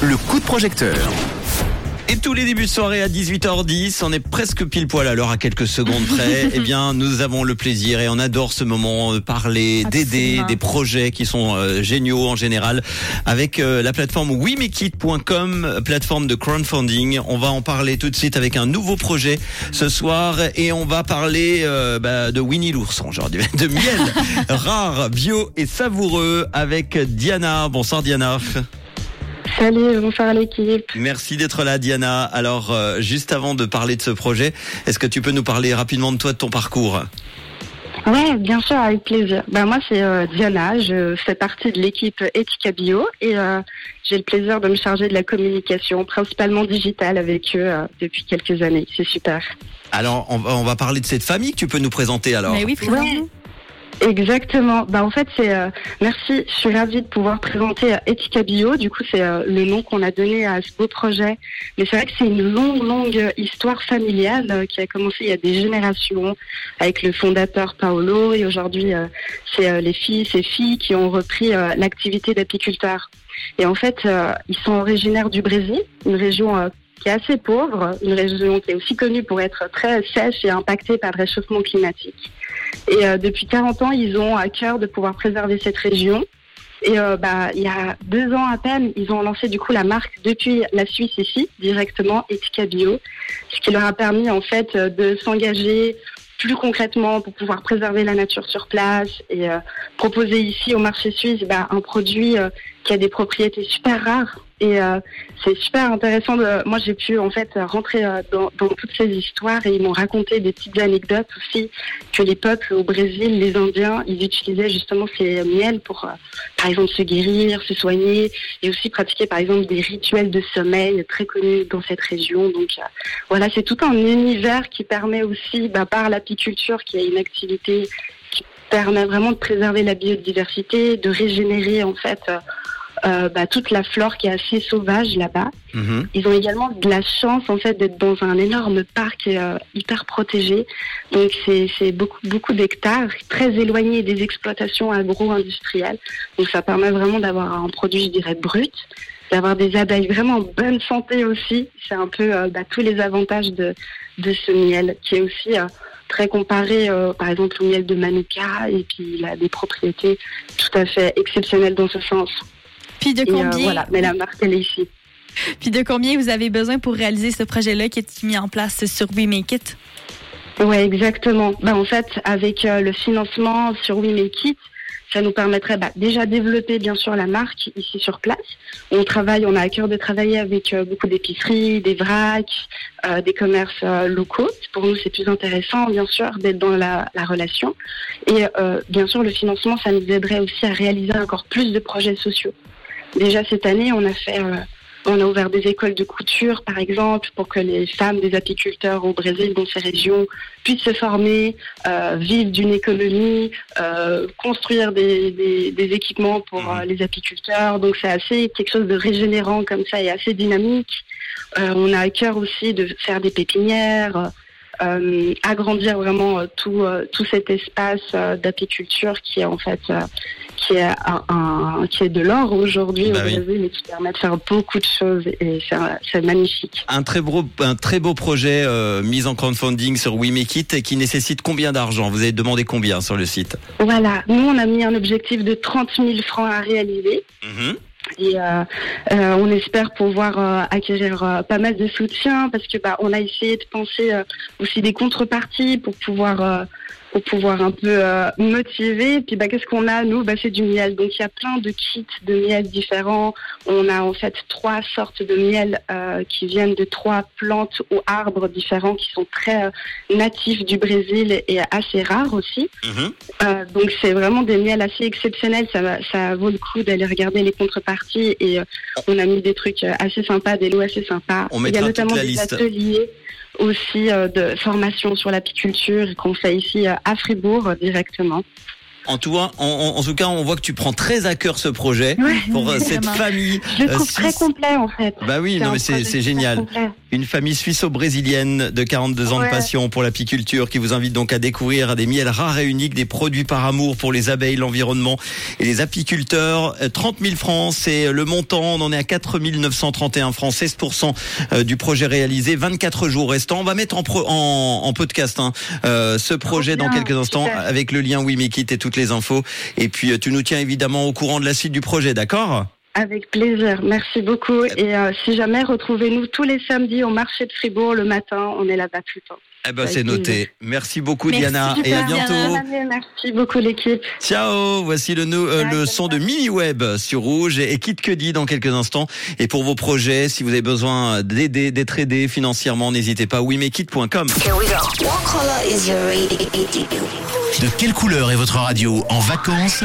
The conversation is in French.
Le coup de projecteur. Et tous les débuts de soirée à 18h10, on est presque pile poil à l'heure à quelques secondes près. eh bien, nous avons le plaisir et on adore ce moment de parler, d'aider, des projets qui sont euh, géniaux en général avec euh, la plateforme WeMakeIt.com, plateforme de crowdfunding. On va en parler tout de suite avec un nouveau projet ce soir et on va parler euh, bah, de Winnie l'ourson aujourd'hui, de miel rare, bio et savoureux avec Diana. Bonsoir Diana. Salut, bonsoir à l'équipe. Merci d'être là, Diana. Alors, euh, juste avant de parler de ce projet, est-ce que tu peux nous parler rapidement de toi, de ton parcours? Ouais, bien sûr, avec plaisir. Ben moi, c'est euh, Diana. Je fais partie de l'équipe Etika Bio et euh, j'ai le plaisir de me charger de la communication, principalement digitale, avec eux depuis quelques années. C'est super. Alors, on va, on va parler de cette famille que tu peux nous présenter alors. Mais oui, présente-nous. Exactement. Bah en fait c'est euh, merci. Je suis ravie de pouvoir présenter euh, Bio. Du coup c'est euh, le nom qu'on a donné à ce beau projet. Mais c'est vrai que c'est une longue longue histoire familiale qui a commencé il y a des générations avec le fondateur Paolo et aujourd'hui c'est les filles et filles qui ont repris l'activité d'apiculteur. Et en fait ils sont originaires du Brésil, une région qui est assez pauvre, une région qui est aussi connue pour être très sèche et impactée par le réchauffement climatique. Et euh, depuis 40 ans, ils ont à cœur de pouvoir préserver cette région. Et euh, bah, il y a deux ans à peine, ils ont lancé du coup la marque depuis la Suisse ici, directement Etika Bio, ce qui leur a permis en fait de s'engager plus concrètement pour pouvoir préserver la nature sur place et euh, proposer ici au marché suisse bah, un produit qui a des propriétés super rares et euh, c'est super intéressant. De, moi, j'ai pu en fait rentrer euh, dans, dans, toutes ces histoires et ils m'ont raconté des petites anecdotes aussi que les peuples au Brésil, les Indiens, ils utilisaient justement ces miels pour, euh, par exemple, se guérir, se soigner et aussi pratiquer, par exemple, des rituels de sommeil très connus dans cette région. Donc voilà, c'est tout un univers qui permet aussi, bah, par l'apiculture, qui est une activité qui permet vraiment de préserver la biodiversité, de régénérer en fait euh, bah, toute la flore qui est assez sauvage là-bas. Mhm. Ils ont également de la chance en fait d'être dans un énorme parc euh, hyper protégé. Donc c'est beaucoup beaucoup d'hectares, très éloignés des exploitations agro-industrielles. Donc ça permet vraiment d'avoir un produit, je dirais, brut d'avoir des abeilles vraiment en bonne santé aussi. C'est un peu euh, bah, tous les avantages de, de ce miel qui est aussi très comparé, par exemple, au miel de Manuka, et puis il a des propriétés tout à fait exceptionnelles dans ce sens. Puis de combien euh, Voilà, mais la marque, elle est ici. Puis de combien vous avez besoin pour réaliser ce projet-là qui est mis en place sur We Make It? Oui, exactement. Ben, en fait, avec euh, le financement sur We Make It, ça nous permettrait bah, déjà développer bien sûr la marque ici sur place. On travaille, on a à cœur de travailler avec euh, beaucoup d'épiceries, des vracs, des commerces locaux. Pour nous, c'est plus intéressant bien sûr d'être dans la, la, relation. Et bien sûr, le financement, ça nous aiderait aussi à réaliser encore plus de projets sociaux. Déjà cette année, on a fait, euh, on a ouvert des écoles de couture, par exemple, pour que les femmes des apiculteurs au Brésil, dans ces régions, puissent se former, euh, vivre d'une économie, euh, construire des, des, équipements pour mmh. les apiculteurs. Donc c'est assez quelque chose de régénérant comme ça et assez dynamique. on a à cœur aussi de faire des pépinières. agrandir vraiment tout, tout cet espace d'apiculture qui est en fait qui est, un, qui est de l'or aujourd'hui bah au Brésil et qui permet de faire beaucoup de choses et c'est magnifique. Un très beau, un très beau projet euh, mis en crowdfunding sur We Make It et qui nécessite combien d'argent? Vous avez demandé combien sur le site? Voilà, nous on a mis un objectif de 30 000 francs à réaliser. Mm-hmm. Et euh, euh, on espère pouvoir euh, acquérir pas mal de soutien parce que bah on a essayé de penser aussi des contreparties pour pouvoir pour pouvoir un peu euh, motiver. Et puis bah, qu'est-ce qu'on a nous? Bah, C'est du miel. Donc il y a plein de kits de miel différents. On a en fait trois sortes de miel euh, qui viennent de trois plantes ou arbres différents qui sont très euh, natifs du Brésil et assez rares aussi. Mhm. Euh, donc c'est vraiment des miels assez exceptionnels. Ça, ça vaut le coup d'aller regarder les contreparties et on a mis des trucs assez sympas, des lots assez sympas. On il y a notamment des liste. ateliers aussi euh, de formation sur l'apiculture qu'on fait ici euh, à Fribourg euh, directement. En tout, en, en, tout cas, on voit que tu prends très à cœur ce projet pour cette famille. Je le trouve très complet en fait. Bah oui, non mais c'est génial. Une famille suisse-brésilienne de 42 ans de passion pour l'apiculture qui vous invite donc à découvrir des miels rares et uniques, des produits par amour pour les abeilles, l'environnement et les apiculteurs. Euh, 30 000 francs, c'est le montant. On en est à 4 931 francs, 16% euh, du projet réalisé, 24 jours restants. On va mettre en, pro- en, en podcast hein, euh, ce projet dans quelques instants super. avec le lien Wimekit et toutes les infos. Et puis euh, tu nous tiens évidemment au courant de la suite du projet, d'accord? Avec plaisir, merci beaucoup. Et euh, si jamais, retrouvez-nous tous les samedis au marché de Fribourg le matin. On est là-bas tout le temps. Eh ben c'est noté. plaisir. Merci beaucoup Merci, Diana et à bientôt. Merci beaucoup l'équipe. Ciao, voici le, euh, Ouais, le c'est son de Mini Web sur Rouge et, et Kit Cudi dans quelques instants. Et pour vos projets, si vous avez besoin d'aider, d'être aidé financièrement, n'hésitez pas, wimekit.com. Here we go. What color is your radio? De quelle couleur est votre radio en vacances?